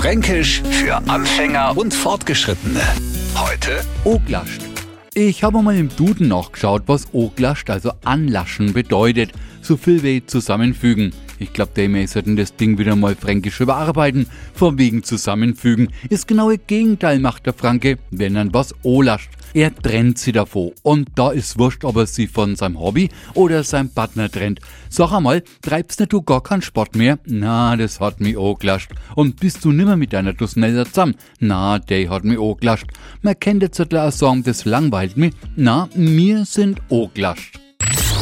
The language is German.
Fränkisch für Anfänger und Fortgeschrittene. Heute Oglascht. Ich habe mal im Duden nachgeschaut, was Oglascht, also anlaschen, bedeutet. So viel wie zusammenfügen. Ich glaube, der E-Mail sollten das Ding wieder mal fränkisch überarbeiten. Von wegen zusammenfügen. Das genaue Gegenteil macht der Franke, wenn er was olascht. Er trennt sie davon. Und da ist wurscht, ob er sie von seinem Hobby oder seinem Partner trennt. Sag einmal, treibst nicht du gar keinen Sport mehr? Na, das hat mich auch gelascht. Und bist du nimmer mit deiner Dusneller zusammen? Na, der hat mich auch gelascht. Man kennt jetzt auch sagen, das langweilt mich. Na, mir sind auch gelascht.